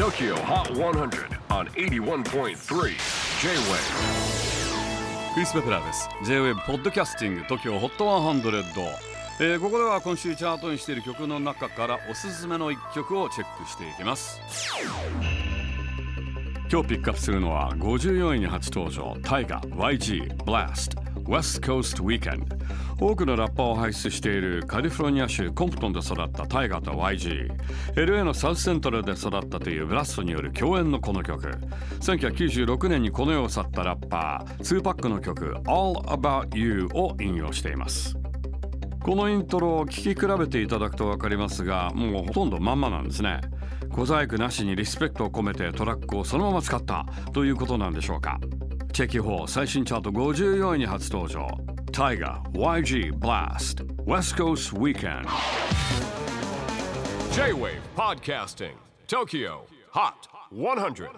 TOKYO HOT 100 on 81.3 J-WAVE クリス・ベプラーです。J-WAVE ポッドキャスティング TOKYO HOT 100、えーここでは今週チャートにしている曲の中からおすすめの一曲をチェックしていきます。今日ピックアップするのは54位に初登場タイガ YG Blast West Coast Weekend 多くのラッパーを輩出しているカリフォルニア州コンプトンで育ったタイガーと YGLA のサウスセントラルで育ったというブラストによる共演のこの曲。1996年にこの世を去ったラッパー2パックの曲 All About You を引用しています。このイントロを聴き比べていただくと分かりますがもうほとんどまんまなんですね。小細工なしにリスペクトを込めてトラックをそのまま使ったということなんでしょうか。チェキ4最新チャート54位に初登場。Tiger YG Blast West Coast Weekend. J-WAVE PODCASTING TOKYO HOT 100